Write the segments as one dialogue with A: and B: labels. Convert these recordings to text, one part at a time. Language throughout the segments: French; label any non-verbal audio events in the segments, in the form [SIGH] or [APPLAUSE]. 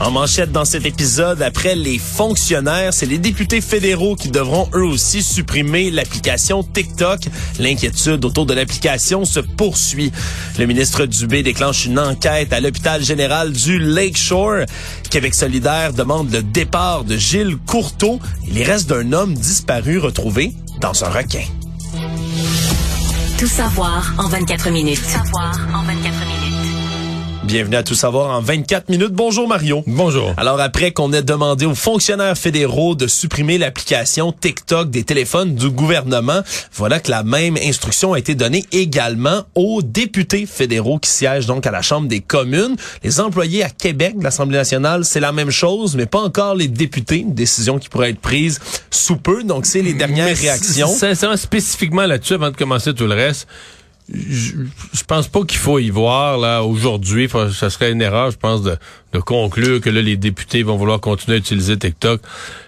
A: En manchette dans cet épisode, après les fonctionnaires, c'est les députés fédéraux qui devront eux aussi supprimer l'application TikTok. L'inquiétude autour de l'application se poursuit. Le ministre Dubé déclenche une enquête à l'hôpital général du Lakeshore. Québec solidaire demande le départ de Gilles Courteau et les restes d'un homme disparu retrouvé dans un requin.
B: Tout savoir en 24 minutes.
C: Tout savoir en 24 minutes.
A: Bienvenue à Tout savoir en 24 minutes. Bonjour Mario.
D: Bonjour.
A: Alors après qu'on ait demandé aux fonctionnaires fédéraux de supprimer l'application TikTok des téléphones du gouvernement, voilà que la même instruction a été donnée également aux députés fédéraux qui siègent donc à la Chambre des communes. Les employés à Québec de l'Assemblée nationale, c'est la même chose, mais pas encore les députés. Une décision qui pourrait être prise sous peu. Donc c'est les dernières
D: Mais
A: réactions.
D: Sincèrement, spécifiquement là-dessus, avant de commencer tout le reste, je, je pense pas qu'il faut y voir là aujourd'hui. Ça serait une erreur, je pense, de, de conclure que là les députés vont vouloir continuer à utiliser TikTok.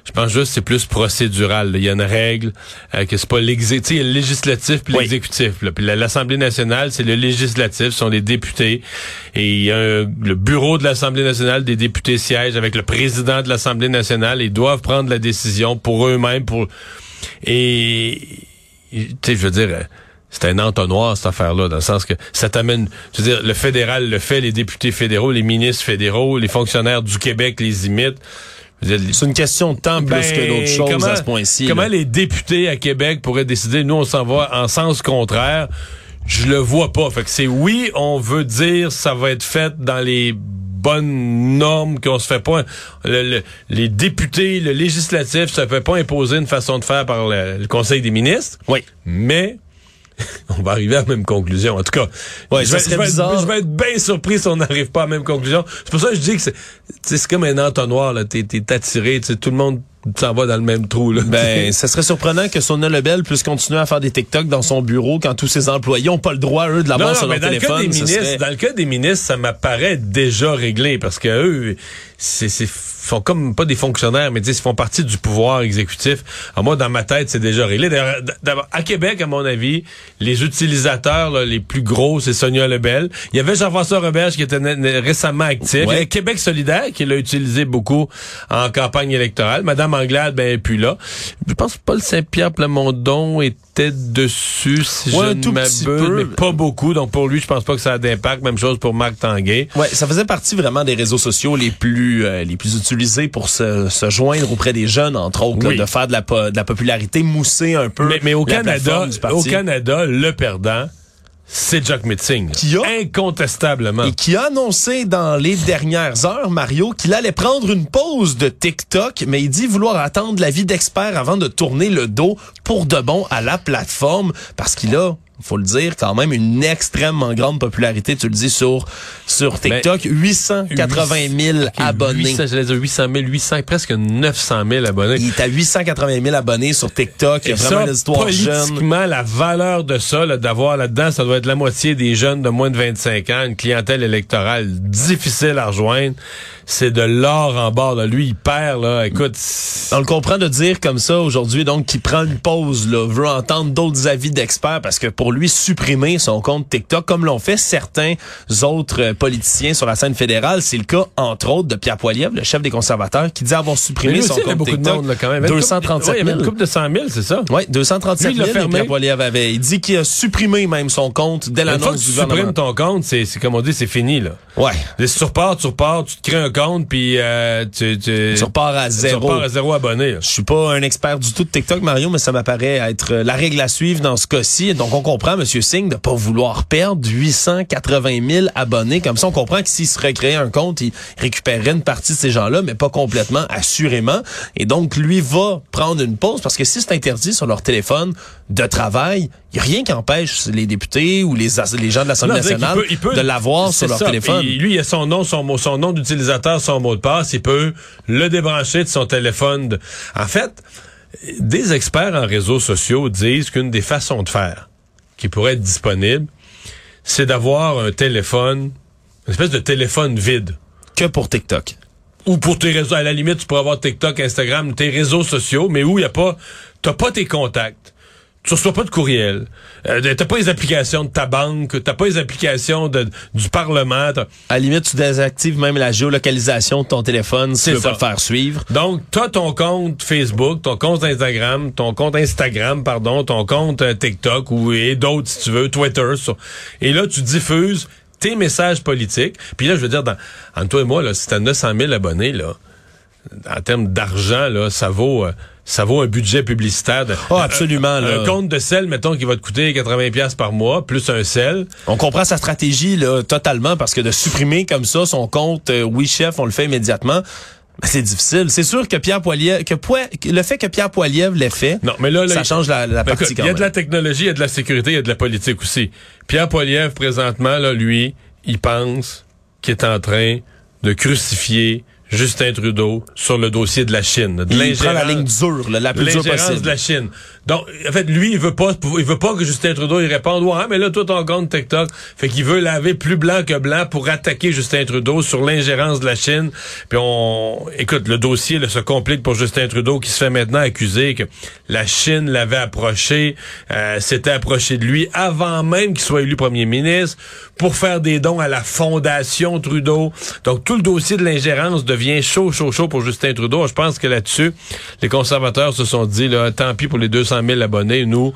D: Je pense juste que c'est plus procédural. là. Il y a une règle euh, que c'est pas l'exécutif, il y a le législatif puis l'exécutif. Puis la- l'Assemblée nationale, c'est le législatif, ce sont les députés. Et il y a un- le bureau de l'Assemblée nationale des députés siège avec le président de l'Assemblée nationale. Ils doivent prendre la décision pour eux-mêmes. Pour et tu sais, je veux dire. C'est un entonnoir, cette affaire-là, dans le sens que ça t'amène, je veux dire, le fédéral le fait, les députés fédéraux, les ministres fédéraux, les fonctionnaires du Québec les imitent.
A: C'est une question de temps plus
D: ben,
A: que d'autres choses
D: comment-
A: à ce point-ci.
D: Comment
A: là.
D: les députés à Québec pourraient décider, nous, on s'en va en sens contraire? Je le vois pas. Fait que c'est oui, on veut dire ça va être fait dans les bonnes normes qu'on se fait pas le- le- les députés le législatif se fait pas imposer une façon de faire par le, le conseil des ministres
A: Oui.
D: mais [LAUGHS] on va arriver à la même conclusion. En tout cas,
A: Ouais,
D: je, vais, je être, je vais être bien surpris si on n'arrive pas à la même conclusion. C'est pour ça que je dis que c'est, tu sais, c'est comme un entonnoir. Là. T'es, t'es attiré. tu sais, Tout le monde s'en va dans le même trou. Là.
A: Ben, [LAUGHS] ça serait surprenant que Sonia Lebel puisse continuer à faire des TikTok dans son bureau quand tous ses employés n'ont pas le droit, eux, de l'avoir sur leur
D: dans le, cas des ministres,
A: serait-
D: dans le cas des ministres, ça m'apparaît déjà réglé parce que eux, c'est, sont comme pas des fonctionnaires, mais ils font partie du pouvoir exécutif. Alors moi, dans ma tête, c'est déjà réglé. D'abord, à Québec, à mon avis, les utilisateurs là, les plus gros, c'est Sonia Lebel. Il y avait Jean-François Roberge qui était récemment actif.
A: Ouais.
D: Il y Québec solidaire qui l'a utilisé beaucoup en campagne électorale. Madame Anglade, ben, plus là. Je pense que Paul Saint-Pierre Plamondon était dessus, si
A: Ouais,
D: je ne m'abuse, mais pas beaucoup. Donc pour lui, je pense pas que ça a d'impact. Même chose pour Marc Tanguay.
A: Ouais, ça faisait partie vraiment des réseaux sociaux les plus euh, les plus utilisés pour se, se joindre auprès des jeunes, entre autres, là, de faire de la, po- de la popularité, mousser un peu.
D: Mais, mais au Canada, au le perdant, c'est Jack Metzing.
A: Qui a-
D: Incontestablement.
A: Et qui a annoncé dans les dernières heures, Mario, qu'il allait prendre une pause de TikTok, mais il dit vouloir attendre l'avis d'experts avant de tourner le dos pour de bon à la plateforme, parce qu'il a, faut le dire, quand même une extrêmement grande popularité, tu le dis, sur, sur TikTok, 880 000
D: Ok,
A: abonnés.
D: 800, j'allais dire 800 000, 800, presque 900 000 abonnés.
A: Il est à 880 000 abonnés sur TikTok. Il y a vraiment
D: ça,
A: une histoire jeune.
D: politiquement, la valeur de ça, là, d'avoir là-dedans, ça doit être la moitié des jeunes de moins de 25 ans, une clientèle électorale difficile à rejoindre. C'est de l'or en bord. Là. Lui, il perd, là. Écoute,
A: On le comprend de dire comme ça aujourd'hui, donc qu'il prend une pause, là, veut entendre d'autres avis d'experts parce que pour lui, supprimer son compte TikTok, comme l'ont fait certains autres euh, politiciens sur la scène fédérale, c'est le cas, entre autres, de Pierre Poilievre, le chef des conservateurs, qui dit avoir supprimé
D: lui
A: son
D: aussi, il y
A: compte
D: beaucoup de monde, là, quand même. Il y avait une couple-
A: 237
D: ouais, il y
A: 000.
D: une de 100 000, c'est ça?
A: Oui, 237
D: Lui, il
A: 000, et
D: fermé.
A: Pierre Poilievre avait. Il dit qu'il a supprimé même son compte dès
D: Une fois que
A: l'annonce
D: tu
A: du gouvernement.
D: supprimes ton compte, c'est comme on dit, c'est fini, là.
A: Ouais.
D: Si tu repars, tu repars, tu te crées un compte, puis euh, tu, tu,
A: Tu repars à
D: tu
A: zéro.
D: repars à zéro abonné.
A: Je suis pas un expert du tout de TikTok, Mario, mais ça m'apparaît être la règle à suivre dans ce cas-ci. Donc, on comprend, M. Singh, de pas vouloir perdre 880 000 abonnés. Comme ça, on comprend que s'il se recréait un compte, il récupérerait une partie de ces gens-là, mais pas complètement, assurément. Et donc, lui va prendre une pause parce que si c'est interdit sur leur téléphone de travail, il y a rien qui empêche les députés ou les, gens de l'Assemblée nationale
D: qu'il peut- il peut-
A: de l'avoir sur leur
D: ça.
A: téléphone.
D: Lui, il a son nom, son, mot- son nom d'utilisateur, son mot de passe. Il peut le débrancher de son téléphone. de- En fait, des experts en réseaux sociaux disent qu'une des façons de faire qui pourrait être disponible, c'est d'avoir un téléphone, une espèce de téléphone vide.
A: Que pour TikTok.
D: Ou pour tes réseaux, à la limite, tu pourrais avoir TikTok, Instagram, tes réseaux sociaux, mais où il y a pas, t'as pas tes contacts. Tu reçois pas de courriel. Euh, t'as pas les applications de ta banque, t'as pas les applications de, du Parlement.
A: À la limite, tu désactives même la géolocalisation de ton téléphone si tu veux
D: ça.
A: pas le faire suivre.
D: Donc, t'as ton compte Facebook, ton compte Instagram, ton compte Instagram, pardon, ton compte euh, TikTok ou et d'autres si tu veux, Twitter. sur- et là, tu diffuses tes messages politiques. Puis là, je veux dire, dans, entre toi et moi, là, si t'as 900 000 abonnés, là, en termes d'argent, là, ça vaut, euh, ça vaut un budget publicitaire. De,
A: Oh, absolument,
D: Un,
A: là.
D: un compte de sel, mettons, qui va te coûter 80 pièces par mois, plus un sel.
A: On comprend sa stratégie là, totalement parce que de supprimer comme ça son compte euh, Oui Chef, on le fait immédiatement. C'est difficile. C'est sûr que Pierre Poilievre, que le fait que Pierre Poilievre l'ait fait,
D: Non, mais là, là,
A: ça change la, la partie
D: Il y a de la technologie, il y a de la sécurité, il y a de la politique aussi. Pierre Poilievre, présentement, là, lui, il pense qu'il est en train de crucifier Justin Trudeau sur le dossier de la Chine. De
A: Il prend la ligne dure, là, la plus dure possible.
D: de la Chine. Donc, en fait, lui, il veut pas, il veut pas que Justin Trudeau il réponde, ouais, mais là, toi, ton compte TikTok. Fait qu'il veut laver plus blanc que blanc pour attaquer Justin Trudeau sur l'ingérence de la Chine. Puis on, écoute, le dossier, là, se complique pour Justin Trudeau qui se fait maintenant accuser que la Chine l'avait approché, euh, s'était approché de lui avant même qu'il soit élu premier ministre pour faire des dons à la fondation Trudeau. Donc, tout le dossier de l'ingérence devient chaud, chaud, chaud pour Justin Trudeau. Je pense que là-dessus, les conservateurs se sont dit, là, tant pis pour les 200 000 abonnés, nous,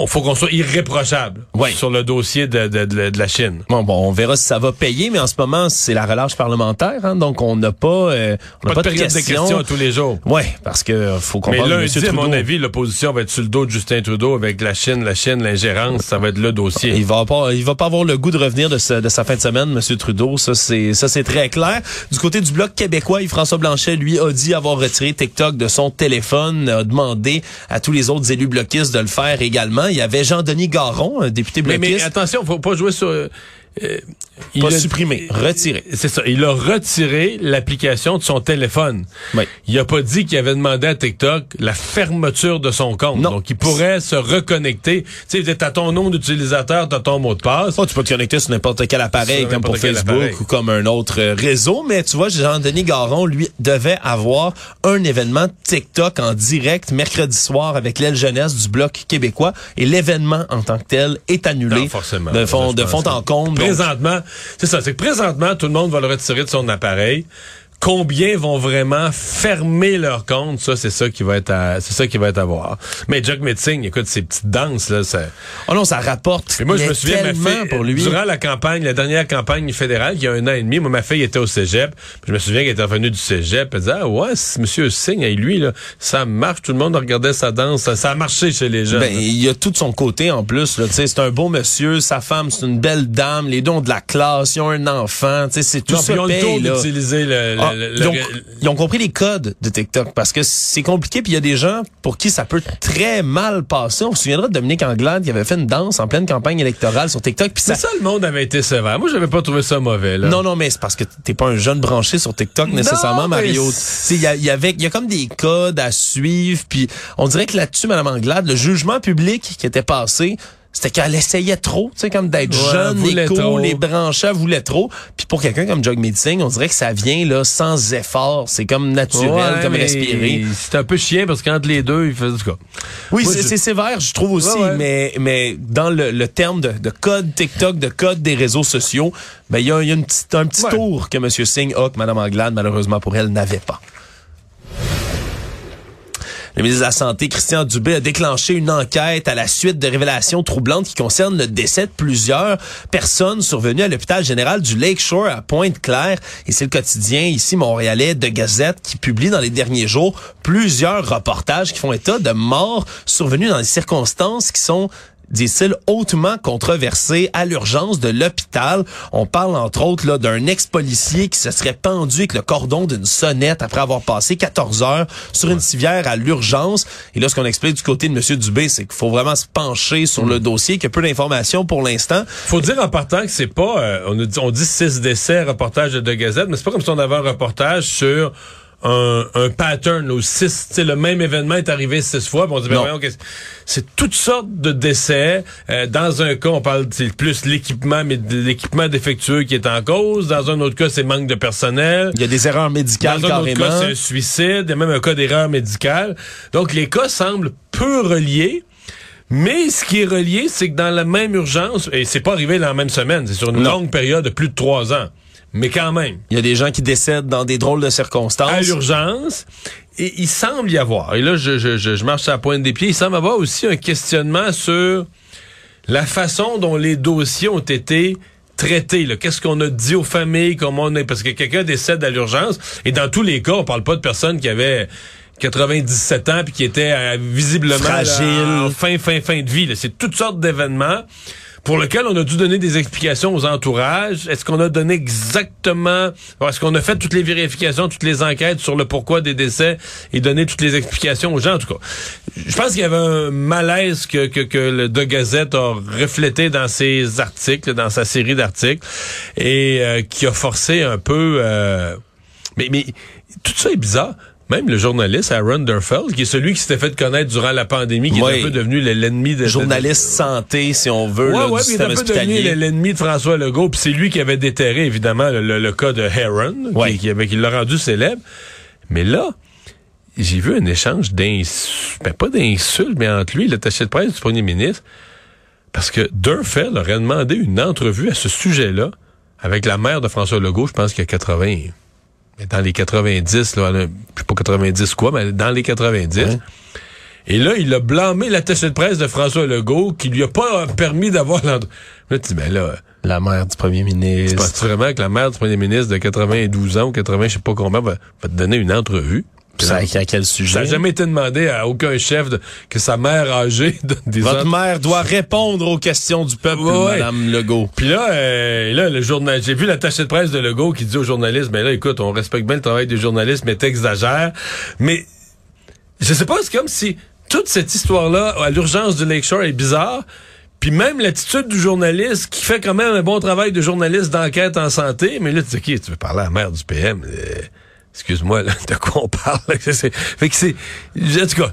D: on faut qu'on soit irréprochable
A: Ouais.
D: sur le dossier de, de- de- de la Chine.
A: Bon, bon, on verra si ça va payer, mais en ce moment, c'est la relâche parlementaire, hein, donc on n'a pas, euh, on n'a
D: Pas,
A: pas,
D: de période de
A: questions.
D: tous les jours.
A: Ouais, parce que faut
D: Mais
A: comprendre que
D: lundi,
A: M.
D: à
A: Trudeau,
D: mon avis, l'opposition va être sur le dos de Justin Trudeau avec la Chine, la Chine, l'ingérence, ça va être le dossier.
A: il va pas, il va pas avoir le goût de revenir de, sa- de sa fin de semaine, M. Trudeau. Ça, c'est, ça, c'est très clair. Du côté du bloc québécois, Yves-François Blanchet, lui, a dit avoir retiré TikTok de son téléphone, a demandé à tous les autres élus bloquistes de le faire également. Il y avait Jean-Denis Garon, un député
D: Mais,
A: bloquiste.
D: mais attention, faut pas jouer sur... euh, il
A: Pas
D: a-
A: supprimé, retiré.
D: C'est ça. Il a retiré l'application de son téléphone.
A: Oui.
D: Il a pas dit qu'il avait demandé à TikTok la fermeture de son compte.
A: Non.
D: Donc, il pourrait se reconnecter. Tu sais, t'as ton nom d'utilisateur, t'as ton mot de passe.
A: Oh, tu peux te connecter sur n'importe quel appareil,
D: Sur
A: comme pour Facebook
D: appareil.
A: ou comme un autre réseau. Mais tu vois, Jean-Denis Garon, lui, devait avoir un événement TikTok en direct mercredi soir avec l'aile jeunesse du Bloc québécois. Et l'événement en tant que tel est annulé.
D: Non, forcément.
A: De fond, de fond en comble.
D: Présentement, c'est ça, c'est que présentement, tout le monde va le retirer de son appareil. Combien vont vraiment fermer leur compte? Ça, c'est ça qui va être à, c'est ça qui va être à voir. Mais Jack Metzing, écoute, ces petites danses, là, ça,
A: oh non, ça rapporte
D: Et moi, je
A: mais
D: me souviens, ma fille,
A: pour lui.
D: durant la campagne, la dernière campagne fédérale, il y a un an et demi, moi, ma fille était au cégep. Je me souviens qu'elle était revenue du cégep. Elle disait, ah ouais, monsieur Singh, et lui, là, ça marche. Tout le monde regardait sa danse. Ça, ça a marché chez les jeunes.
A: Ben, il y a tout de son côté en plus. Là, Tu sais, c'est un beau monsieur, sa femme, c'est une belle dame, les deux ont de la classe, ils ont un enfant. tu sais, C'est tout
D: non,
A: ça
D: ils ont le
A: paye,
D: tour
A: là.
D: d'utiliser le, le-
A: Ah,
D: le-
A: ils, ont,
D: le-
A: ils ont compris les codes de TikTok parce que c'est compliqué puis il y a des gens pour qui ça peut très mal passer. On se souviendra de Dominique Anglade qui avait fait une danse en pleine campagne électorale sur TikTok puis ça,
D: C'est ça, le monde avait été sévère. Moi, j'avais pas trouvé ça mauvais, là.
A: non non mais c'est parce que t'es pas un jeune branché sur TikTok nécessairement Mario. Il y, y avait il y a comme des codes à suivre puis on dirait que là-dessus Madame Anglade le jugement public qui était passé c'était qu'elle essayait trop, tu sais, comme d'être
D: Ouais,
A: jeune, les cool, les branchés, elle voulait trop. Puis pour quelqu'un comme Jog Meeting, on dirait que ça vient là sans effort. C'est comme naturel,
D: Ouais,
A: comme respirer.
D: C'est un peu chien parce qu'entre les deux, il faisait du cas.
A: Oui, c'est
D: je-
A: sévère, je trouve aussi,
D: Ouais,
A: mais mais dans le, le terme de, de code TikTok, de code des réseaux sociaux, ben il y a, y a une petite, un petit tour que M. Singh a, que Mme Anglade, malheureusement pour elle, n'avait pas. Le ministre de la Santé, Christian Dubé, a déclenché une enquête à la suite de révélations troublantes qui concernent le décès de plusieurs personnes survenues à l'hôpital général du Lakeshore à Pointe-Claire. Et c'est le quotidien ici montréalais de Gazette qui publie dans les derniers jours plusieurs reportages qui font état de morts survenues dans des circonstances qui sont dit-il, hautement controversé à l'urgence de l'hôpital. On parle entre autres d'un ex-policier qui se serait pendu avec le cordon d'une sonnette après avoir passé 14 heures sur une civière à l'urgence. Et là, ce qu'on explique du côté de M. Dubé, c'est qu'il faut vraiment se pencher sur le dossier, qu'il y a peu d'informations pour l'instant.
D: Faut dire en partant que c'est pas, euh, on, dit, on dit six décès, reportage de Gazette, mais c'est pas comme si on avait un reportage sur un, un pattern, là, six, le même événement est arrivé six fois. on dit, ben voyons, c'est toutes sortes de décès. Euh, dans un cas, on parle plus l'équipement, mais l'équipement défectueux qui est en cause. Dans un autre cas, c'est manque de personnel.
A: Il y a des erreurs médicales
D: Dans un autre cas, c'est un suicide. Il y a même un cas d'erreur médicale. Donc, les cas semblent peu reliés. Mais ce qui est relié, c'est que dans la même urgence, et c'est pas arrivé dans la même semaine, c'est sur une longue période de plus de trois ans mais quand même.
A: Il y a des gens qui décèdent dans des drôles de circonstances. À
D: l'urgence. Et il semble y avoir, et là je, je, je, marche à la pointe des pieds, il semble y avoir aussi un questionnement sur la façon dont les dossiers ont été traités. Qu'est-ce qu'on a dit aux familles, comment on est... Parce que quelqu'un décède à l'urgence, et dans tous les cas, on parle pas de personnes qui avaient 97 ans puis qui étaient euh, visiblement
A: Fragile.
D: fin, fin, fin de vie. C'est toutes sortes d'événements pour lequel on a dû donner des explications aux entourages. Est-ce qu'on a donné exactement, est-ce qu'on a fait toutes les vérifications, toutes les enquêtes sur le pourquoi des décès et donné toutes les explications aux gens, en tout cas. Je pense qu'il y avait un malaise que, que, que le De Gazette a reflété dans ses articles, dans sa série d'articles, et euh, qui a forcé un peu... Euh, mais, mais tout ça est bizarre. Même le journaliste Aaron Derfeld, qui est celui qui s'était fait connaître durant la pandémie, qui est un peu devenu l'ennemi de...
A: Journaliste santé, si on veut,
D: ouais, ouais, il est un peu devenu l'ennemi de François Legault, puis c'est lui qui avait déterré, évidemment, le, cas de Heron, qui, qui, avait, qui l'a rendu célèbre. Mais là, j'ai vu un échange d'insultes, ben, pas d'insultes, mais entre lui et l'attaché de presse du premier ministre, parce que Derfeld aurait demandé une entrevue à ce sujet-là avec la mère de François Legault, je pense qu'il y a 80 dans les 90, là, je sais pas 90 quoi, mais dans les 90. Et là, il a blâmé l'attaché de presse de François Legault qui lui a pas permis d'avoir l'endroit. Là, tu dis, ben là...
A: La mère du premier ministre.
D: Tu vraiment que la mère du premier ministre de 92 ans ou 80, je sais pas combien, va, va te donner une entrevue?
A: Ça, à quel sujet? Ça
D: n'a jamais été demandé à aucun chef de, que sa mère âgée [LAUGHS]
A: des Votre mère doit répondre aux questions du peuple, Madame Legault.
D: Puis là, euh, là, le journal, j'ai vu l'attaché de presse de Legault qui dit aux journalistes, ben là, écoute, on respecte bien le travail des journalistes, mais t'exagères. Mais, je sais pas, c'est comme si toute cette histoire-là, à l'urgence du Lakeshore est bizarre. Puis même l'attitude du journaliste qui fait quand même un bon travail de journaliste d'enquête en santé, mais là, tu dis, OK, tu veux parler à la mère du PM. Euh, excuse-moi, de quoi on parle? [LAUGHS] fait que c'est, en tout cas,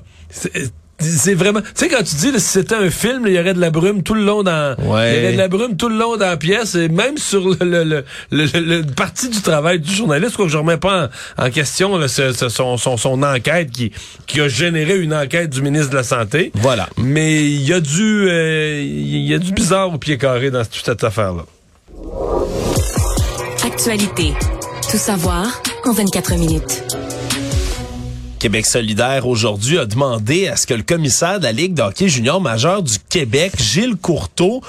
D: c'est vraiment tu sais quand tu dis si c'était un film il y aurait de la brume tout le long dans il y aurait de la brume tout le long dans la pièce et même sur le le, le, partie du travail du journaliste quoi que je remets pas en, question là, son, son, son enquête qui qui a généré une enquête du ministre de la santé.
A: Voilà.
D: Mais il y a du euh, il y a du bizarre au pied carré dans toute cette affaire là
B: actualité. Tout savoir en 24 minutes.
A: Québec solidaire aujourd'hui a demandé à ce que le commissaire de la Ligue de hockey junior majeur du Québec, Gilles Courteau,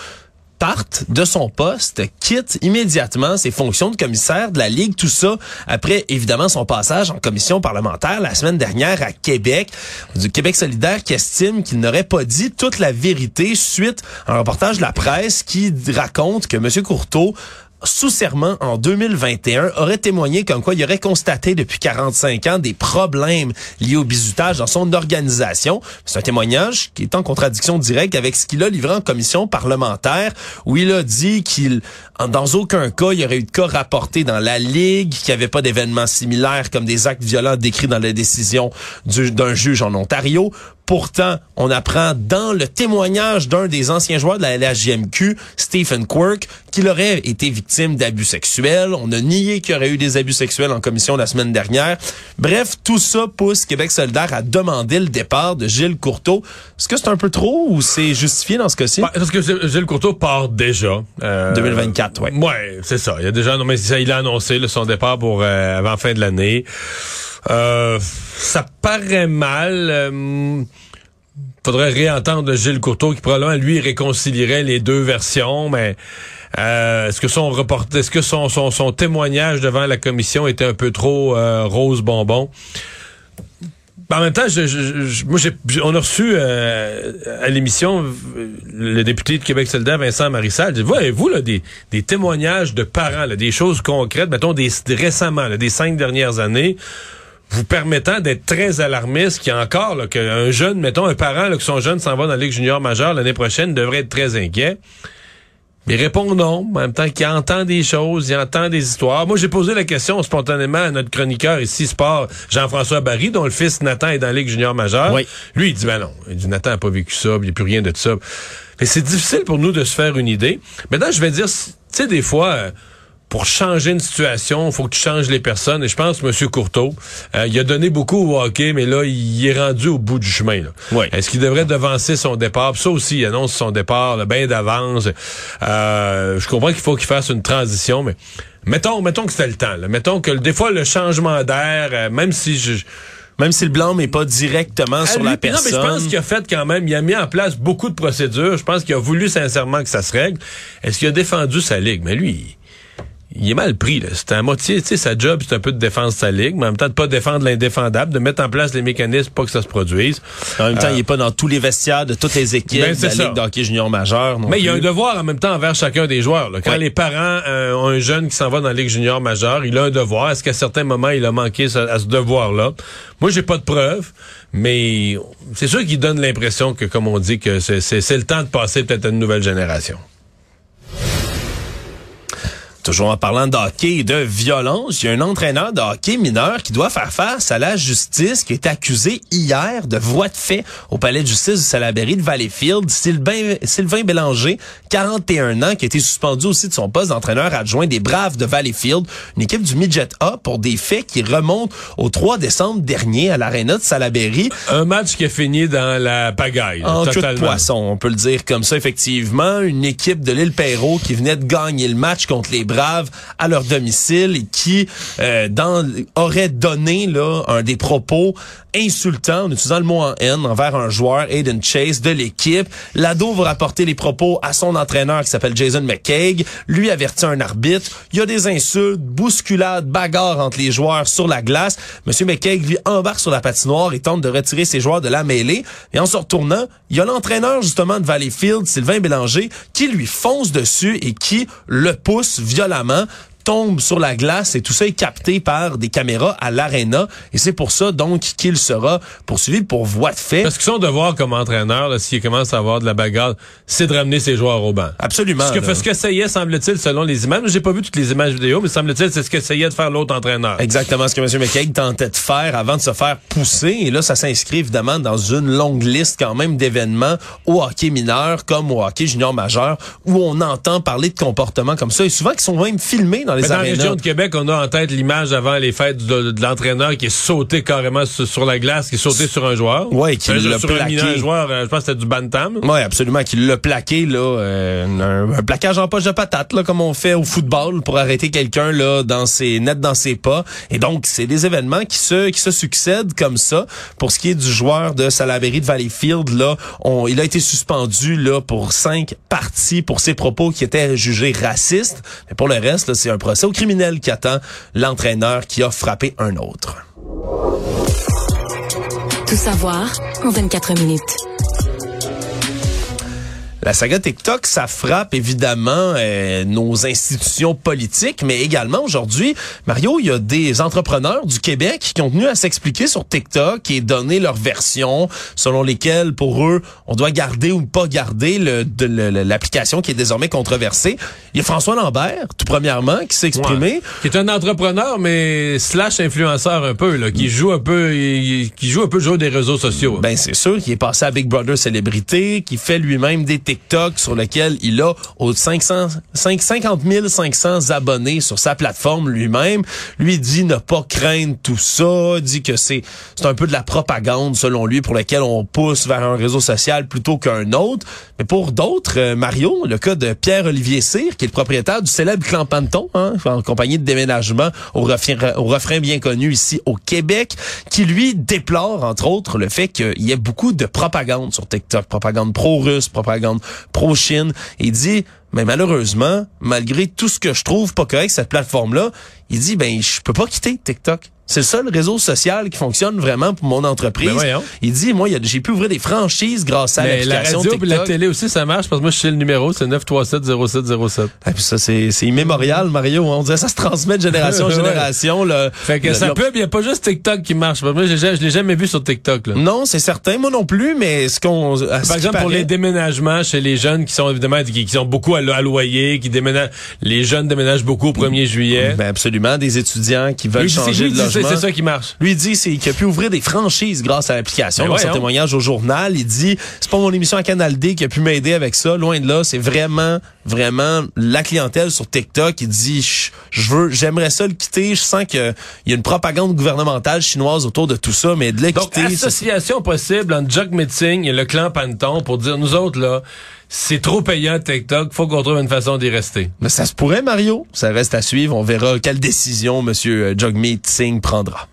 A: parte de son poste, quitte immédiatement ses fonctions de commissaire de la Ligue, tout ça après évidemment son passage en commission parlementaire la semaine dernière à Québec, du Québec solidaire qui estime qu'il n'aurait pas dit toute la vérité suite à un reportage de la presse qui raconte que M. Courteau sous serment en 2021 aurait témoigné comme quoi il aurait constaté depuis 45 ans des problèmes liés au bizutage dans son organisation. C'est un témoignage qui est en contradiction directe avec ce qu'il a livré en commission parlementaire où il a dit qu'il, dans aucun cas, il y aurait eu de cas rapportés dans la Ligue, qu'il n'y avait pas d'événements similaires comme des actes violents décrits dans la décision d'un juge en Ontario. Pourtant, on apprend dans le témoignage d'un des anciens joueurs de la LHJMQ, Stephen Quirk, qu'il aurait été victime d'abus sexuels. On a nié qu'il y aurait eu des abus sexuels en commission la semaine dernière. Bref, tout ça pousse Québec solidaire à demander le départ de Gilles Courteau. Est-ce que c'est un peu trop ou c'est justifié dans ce cas-ci?
D: Bah, parce que Gilles Courteau part déjà.
A: Euh, 2024, oui.
D: Ouais, c'est ça. Il y a déjà, non, mais ça, il a annoncé son départ pour euh, avant fin de l'année. Euh, ça paraît mal. Euh, faudrait réentendre Gilles Courteau qui probablement lui réconcilierait les deux versions, mais euh, est-ce que son report, est-ce que son, son, son, témoignage devant la commission était un peu trop euh, rose bonbon? En même temps, je, je, moi, on a reçu euh, à l'émission le député de Québec solidaire, Vincent Marissal. Voyez-vous là, des, des témoignages de parents, là, des choses concrètes, mettons des, récemment, là, des cinq dernières années, vous permettant d'être très alarmiste qu'il y a encore là, qu'un jeune, mettons un parent là, que son jeune s'en va dans la Ligue junior majeure l'année prochaine devrait être très inquiet. il répond non, en même temps qu'il entend des choses, il entend des histoires. Moi, j'ai posé la question spontanément à notre chroniqueur ici, sport, Jean-François Barry, dont le fils Nathan est dans la Ligue junior majeure.
A: Oui.
D: Lui, il dit, ben non, il dit, Nathan n'a pas vécu ça, il n'y a plus rien de ça. Mais c'est difficile pour nous de se faire une idée. Maintenant, je vais dire, tu sais, des fois... pour changer une situation, il faut que tu changes les personnes. Et je pense que M. Courteau, euh, il a donné beaucoup au hockey, mais là, il est rendu au bout du chemin. là.
A: Oui.
D: Est-ce qu'il devrait devancer son départ? Puis ça aussi, il annonce son départ là, bien d'avance. Euh, je comprends qu'il faut qu'il fasse une transition, mais mettons, mettons que c'était le temps. là. Mettons que des fois, le changement d'air, euh, même si je...
A: Même si le blâme n'est pas directement
D: Ah,
A: sur
D: lui,
A: la personne.
D: Non, mais je pense qu'il a fait quand même, il a mis en place beaucoup de procédures. Je pense qu'il a voulu sincèrement que ça se règle. Est-ce qu'il a défendu sa ligue? Mais lui, il- est mal pris. là. C'est à moitié, tu sais, sa job, c'est un peu de défendre sa ligue, mais en même temps de pas défendre l'indéfendable, de mettre en place les mécanismes pour que ça se produise.
A: En même temps, il est pas dans tous les vestiaires de toutes les équipes
D: Ben,
A: de la
D: c'est ça.
A: Ligue d'hockey junior majeur. non
D: Mais il y a un devoir en même temps envers chacun des joueurs. là. Quand
A: Ouais.
D: les parents euh, ont un jeune qui s'en va dans la Ligue junior majeure, il a un devoir. Est-ce qu'à certains moments, il a manqué ce- à ce devoir-là? Moi, j'ai pas de preuves, mais c'est sûr qu'il donne l'impression que, comme on dit, que c'est le temps de passer peut-être à une nouvelle génération.
A: Toujours en parlant de hockey et de violence, il y a un entraîneur de hockey mineur qui doit faire face à la justice qui est accusé hier de voie de fait au palais de justice du Salaberry de Valleyfield. Sylvain, Sylvain Bélanger, 41 ans, qui a été suspendu aussi de son poste d'entraîneur adjoint des Braves de Valleyfield, une équipe du Midget A pour des faits qui remontent au 3 décembre dernier à l'aréna de Salaberry.
D: Un match qui a fini dans la pagaille.
A: En queue de
D: totalement.
A: poisson, on peut le dire comme ça, effectivement. Une équipe de l'île Perrault qui venait de gagner le match contre les Braves à leur domicile et qui euh, dans, aurait donné là, un des propos insultants, en utilisant le mot en haine, envers un joueur, Aiden Chase, de l'équipe. L'ado va rapporter les propos à son entraîneur qui s'appelle Jason McCaig. Lui avertit un arbitre. Il y a des insultes, bousculades, bagarres entre les joueurs sur la glace. Monsieur McCaig, lui, embarque sur la patinoire et tente de retirer ses joueurs de la mêlée. Et en se retournant, il y a l'entraîneur, justement, de Valleyfield, Sylvain Bélanger, qui lui fonce dessus et qui le pousse violemment la main tombe sur la glace et tout ça est capté par des caméras à l'aréna et c'est pour ça donc qu'il sera poursuivi pour voie de fait.
D: Parce que son devoir comme entraîneur, s'il commence à avoir de la bagarre, c'est de ramener ses joueurs au banc.
A: Absolument.
D: Ce que
A: là.
D: ce qu'essayait, semble-t-il, selon les images, j'ai pas vu toutes les images vidéo, mais semble-t-il, c'est ce qu'essayait de faire l'autre entraîneur.
A: Exactement ce que M. McCaig tentait de faire avant de se faire pousser. Et là, ça s'inscrit évidemment dans une longue liste quand même d'événements au hockey mineur comme au hockey junior majeur où on entend parler de comportements comme ça et souvent qui sont même filmés dans les
D: Mais dans la région de Québec, on a en tête l'image avant les fêtes de, de l'entraîneur qui est sauté carrément sur, sur la glace, qui est sauté sur un joueur.
A: Ouais, qui l'a
D: un
A: plaqué.
D: mineur joueur, euh, je pense que c'était du Bantam.
A: Oui, absolument, qu'il l'a plaqué là, euh, un, un plaquage en poche de patate là, comme on fait au football pour arrêter quelqu'un là dans ses net dans ses pas. Et donc c'est des événements qui se qui se succèdent comme ça. Pour ce qui est du joueur de Salaberry de Valleyfield là, on, il a été suspendu là pour cinq parties pour ses propos qui étaient jugés racistes. Mais pour le reste, là, c'est un procès au criminel qui attend l'entraîneur qui a frappé un autre.
B: Tout savoir en 24 minutes.
A: La saga TikTok, ça frappe évidemment euh, nos institutions politiques, mais également aujourd'hui, Mario, il y a des entrepreneurs du Québec qui ont tenu à s'expliquer sur TikTok et donner leur version selon lesquelles, pour eux, on doit garder ou pas garder le- de- le- le- l'application qui est désormais controversée. Il y a François Lambert, tout premièrement, qui s'est exprimé.
D: Ouais. Qui est un entrepreneur, mais slash influenceur un peu, là, qui joue un peu, qui joue un peu le jeu des réseaux sociaux.
A: Ben c'est sûr qu'il est passé à Big Brother célébrité, qui fait lui-même des TikTok sur lequel il a aux 500, 5 50 500 abonnés sur sa plateforme lui-même. Lui dit ne pas craindre tout ça, dit que c'est c'est un peu de la propagande selon lui pour lequel on pousse vers un réseau social plutôt qu'un autre. Mais pour d'autres, euh, Mario, le cas de Pierre-Olivier Cyr, qui est le propriétaire du célèbre Clan Panton, hein, en compagnie de déménagement au refrain, au refrain bien connu ici au Québec, qui lui déplore entre autres le fait qu'il y ait beaucoup de propagande sur TikTok, propagande pro-russe, propagande pro-Chine. Il dit, mais malheureusement, malgré tout ce que je trouve pas correct cette plateforme-là, il dit, ben je peux pas quitter TikTok. C'est le seul réseau social qui fonctionne vraiment pour mon entreprise.
D: Ben
A: il dit, moi, j'ai pu ouvrir des franchises grâce à
D: la radio et la télé aussi, ça marche parce que moi, je sais le numéro, c'est 937-0707.
A: Ah, puis ça, c'est immémorial, Mario. On dirait ça se transmet de génération en [LAUGHS] génération.
D: Fait que ça pub, il n'y a pas juste TikTok qui marche. Moi, je l'ai- je l'ai jamais vu sur TikTok. Là.
A: Non, c'est certain, moi non plus, mais ce qu'on... ce
D: Par
A: qui
D: exemple, pour les déménagements chez les jeunes qui sont évidemment qui, qui sont beaucoup à, lo- à loyer, qui déménagent, les jeunes déménagent beaucoup au 1er juillet.
A: Ben absolument, des étudiants qui veulent changer de logement.
D: C'est ça qui marche.
A: Lui il dit c'est qu'il a pu ouvrir des franchises grâce à l'application.
D: Ben
A: Dans son
D: voyons.
A: témoignage au journal, il dit c'est pas mon émission à Canal D qui a pu m'aider avec ça. Loin de là, c'est vraiment vraiment la clientèle sur TikTok. Il dit je veux j'aimerais ça le quitter. Je sens que il y a une propagande gouvernementale chinoise autour de tout ça, mais de le
D: Donc,
A: quitter.
D: association possible entre Jock Meeting et le clan Panton pour dire, nous autres, là, c'est trop payant TikTok, faut qu'on trouve une façon d'y rester.
A: Mais ça se pourrait, Mario. Ça reste à suivre. On verra quelle décision Monsieur Jagmeet Singh prendra.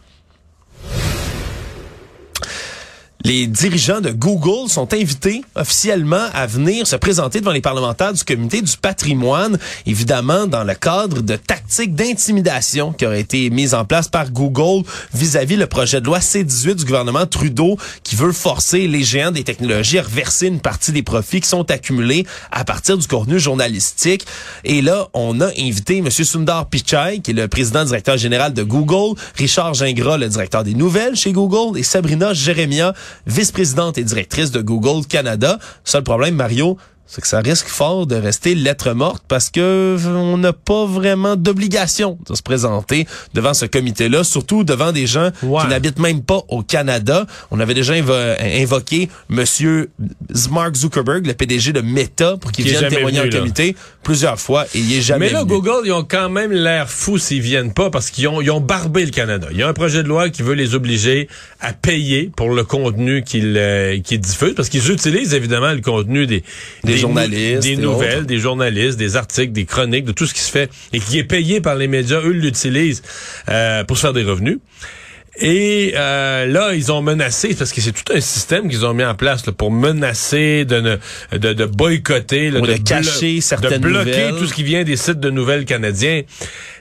A: Les dirigeants de Google sont invités officiellement à venir se présenter devant les parlementaires du comité du patrimoine, évidemment dans le cadre de tactiques d'intimidation qui auraient été mises en place par Google vis-à-vis le projet de loi C-18 du gouvernement Trudeau qui veut forcer les géants des technologies à reverser une partie des profits qui sont accumulés à partir du contenu journalistique. Et là, on a invité M. Sundar Pichai, qui est le président directeur général de Google, Richard Gingras, le directeur des nouvelles chez Google, et Sabrina Jeremia, vice-présidente et directrice de Google Canada. Seul problème, Mario, c'est que ça risque fort de rester lettre morte parce que on n'a pas vraiment d'obligation de se présenter devant ce comité-là, surtout devant des gens qui n'habitent même pas au Canada. On avait déjà invo- invoqué Monsieur Mark Zuckerberg, le PDG de Meta, pour qu'il vienne témoigner
D: venu,
A: en comité plusieurs fois et il est jamais
D: Mais là,
A: venu.
D: Google, ils ont quand même l'air fous s'ils viennent pas parce qu'ils ont, ils ont barbé le Canada. Il y a un projet de loi qui veut les obliger à payer pour le contenu qu'ils euh, diffusent parce qu'ils utilisent évidemment le contenu des,
A: journalistes
D: des nouvelles,
A: autres.
D: des journalistes, des articles, des chroniques, de tout ce qui se fait et qui est payé par les médias. Eux l'utilisent euh, pour se faire des revenus. Et euh, là, ils ont menacé, parce que c'est tout un système qu'ils ont mis en place là, pour menacer de, ne, de, de boycotter, là,
A: Ou de cacher certaines
D: de bloquer
A: nouvelles.
D: tout ce qui vient des sites de nouvelles canadiens.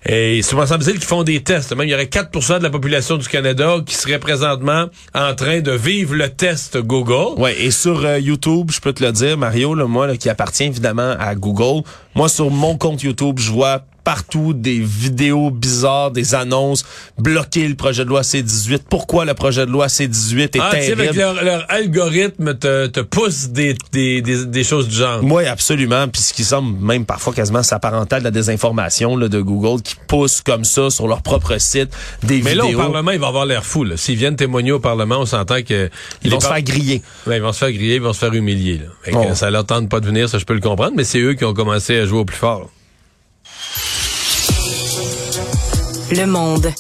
D: Et souvent semble-t-il qu'ils font des tests. Même il y aurait 4% de la population du Canada qui serait présentement en train de vivre le test Google.
A: Ouais, et sur euh, YouTube, je peux te le dire, Mario, là, moi, là, qui appartient évidemment à Google, moi, sur mon compte YouTube, je vois partout des vidéos bizarres, des annonces, bloquer le projet de loi C-18. Pourquoi le projet de loi C-18 est
D: Ah,
A: terrible?
D: avec leur, leur algorithme te, te pousse des, des, des, des choses du genre.
A: Oui, absolument. Puis ce qui semble même parfois quasiment s'apparenter à de la désinformation là, de Google qui pousse comme ça sur leur propre site des
D: Mais là,
A: vidéos.
D: au Parlement, il va avoir l'air fou. S'ils viennent témoigner au Parlement, on s'entend que...
A: ils vont se faire griller.
D: Ouais, ils vont se faire griller, ils vont se faire humilier. Là. Fait que,
A: Oh.
D: Ça leur tente pas de venir, ça je peux le comprendre, mais c'est eux qui ont commencé à jouer au plus fort.
B: Le monde.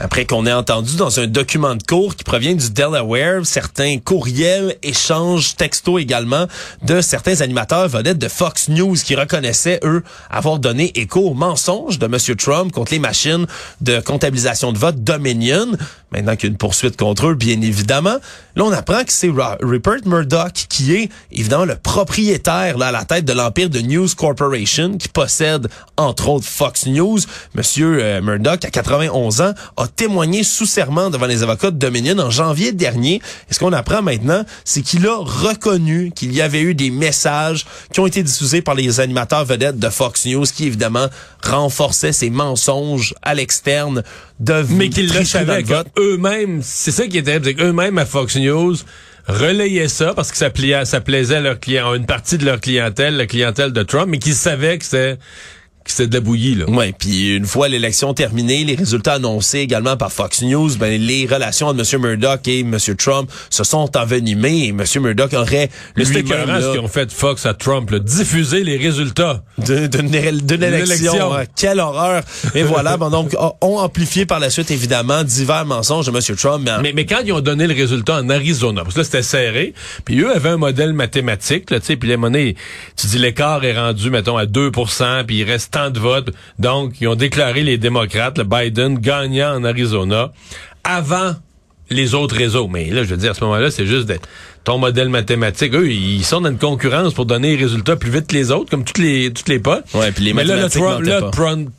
A: Après qu'on ait entendu dans un document de cours qui provient du Delaware certains courriels, échanges, textos également de certains animateurs vedettes de Fox News qui reconnaissaient, eux, avoir donné écho aux mensonges de M. Trump contre les machines de comptabilisation de vote Dominion. Maintenant qu'il y a une poursuite contre eux, bien évidemment. Là, on apprend que c'est Rupert Murdoch qui est, évidemment, le propriétaire là, à la tête de l'empire de News Corporation qui possède, entre autres, Fox News. Monsieur euh, Murdoch, à 91 ans, a témoigné sous serment devant les avocats de Dominion en janvier dernier. Et ce qu'on apprend maintenant, c'est qu'il a reconnu qu'il y avait eu des messages qui ont été diffusés par les animateurs vedettes de Fox News qui, évidemment, renforçaient ces mensonges à l'externe de
D: Mais qu'ils le savaient eux-mêmes, c'est ça qui est terrible, c'est qu'eux-mêmes à Fox News relayaient ça parce que ça, plia- ça plaisait à leur client, à une partie de leur clientèle, la clientèle de Trump, mais qu'ils savaient que c'était que c'était de la bouillie. Là.
A: Ouais, puis une fois l'élection terminée, les résultats annoncés également par Fox News, ben les relations entre M. Murdoch et M. Trump se sont envenimées et M. Murdoch aurait
D: Le ce qu'ils ont fait Fox à Trump, là, diffuser les résultats.
A: d'une élection.
D: élection.
A: hein. Quelle horreur Et voilà, bon, donc ont amplifié par la suite évidemment divers mensonges de M. Trump. Mais, en-
D: Mais, mais quand ils ont donné le résultat en Arizona, parce que là, c'était serré, puis eux avaient un modèle mathématique, là, tu sais, puis les monnaies, tu dis l'écart est rendu, mettons, à 2 puis il reste tant de votes. Donc, ils ont déclaré les démocrates, le Biden, gagnant en Arizona, avant les autres réseaux. Mais là, je veux dire, à ce moment-là, c'est juste de- ton modèle mathématique. Eux, ils sont dans une concurrence pour donner les résultats plus vite que les autres, comme toutes les toutes les potes.
A: Ouais, puis les
D: Mais là, le
A: mathématiques
D: Trump, là,
A: pas.
D: Trump-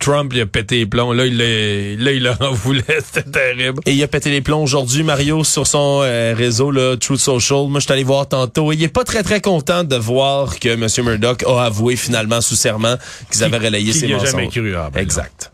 D: Trump, il a pété les plombs. Là, il l'a, là, il en voulait. [LAUGHS] C'était terrible.
A: Et il a pété les plombs aujourd'hui, Mario, sur son euh, réseau, là, Truth Social. Moi, je suis allé voir tantôt. Il est pas très, très content de voir que M. Murdoch a avoué finalement sous serment qu'ils avaient relayé
D: Qui
A: ses mensonges.
D: jamais cru, ah, ben
A: exact.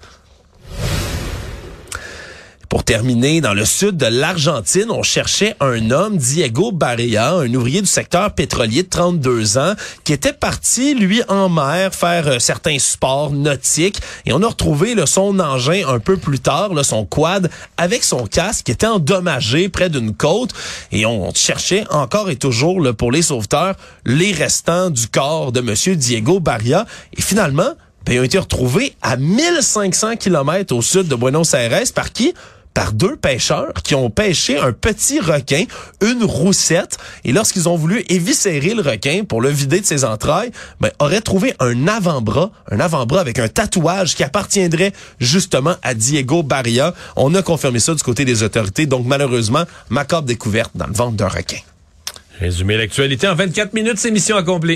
A: Pour terminer, dans le sud de l'Argentine, on cherchait un homme, Diego Barria, un ouvrier du secteur pétrolier de 32 ans, qui était parti, lui, en mer, faire euh, certains sports nautiques. Et on a retrouvé là, son engin un peu plus tard, là, son quad, avec son casque, qui était endommagé près d'une côte. Et on cherchait encore et toujours, là, pour les sauveteurs, les restants du corps de Monsieur Diego Barria. Et finalement, ben, ils ont été retrouvés à 1500 km au sud de Buenos Aires. Par qui? Par deux pêcheurs qui ont pêché un petit requin, une roussette, et lorsqu'ils ont voulu éviscérer le requin pour le vider de ses entrailles, ben, auraient trouvé un avant-bras, un avant-bras avec un tatouage qui appartiendrait justement à Diego Barria. On a confirmé ça du côté des autorités, donc malheureusement, macabre découverte dans le ventre d'un requin.
D: Résumer l'actualité en 24 minutes, c'est mission accomplie.